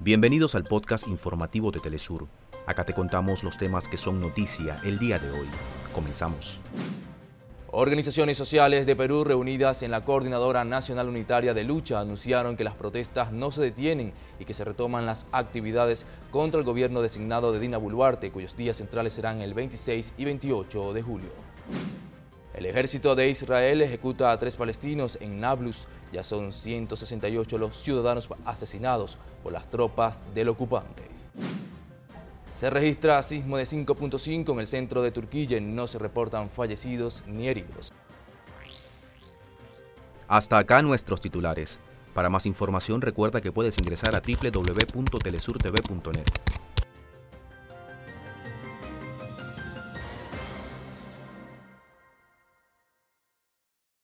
Bienvenidos al podcast informativo de Telesur. Acá te contamos los temas que son noticia el día de hoy. Comenzamos. Organizaciones sociales de Perú reunidas en la Coordinadora Nacional Unitaria de Lucha anunciaron que las protestas no se detienen y que se retoman las actividades contra el gobierno designado de Dina Boluarte, cuyos días centrales serán el 26 y 28 de julio. El ejército de Israel ejecuta a tres palestinos en Nablus. Ya son 168 los ciudadanos asesinados por las tropas del ocupante. Se registra sismo de 5.5 en el centro de Turquía y no se reportan fallecidos ni heridos. Hasta acá nuestros titulares. Para más información recuerda que puedes ingresar a www.telesurtv.net.